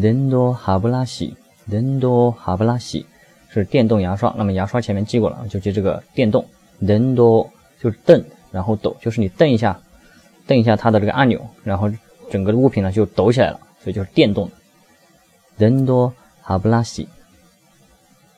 人多哈布拉西，人多哈布拉西是电动牙刷。那么牙刷前面记过了，就记这个电动。人多就是蹬，然后抖，就是你蹬一下，蹬一下它的这个按钮，然后整个的物品呢就抖起来了，所以就是电动的。人多哈布拉西。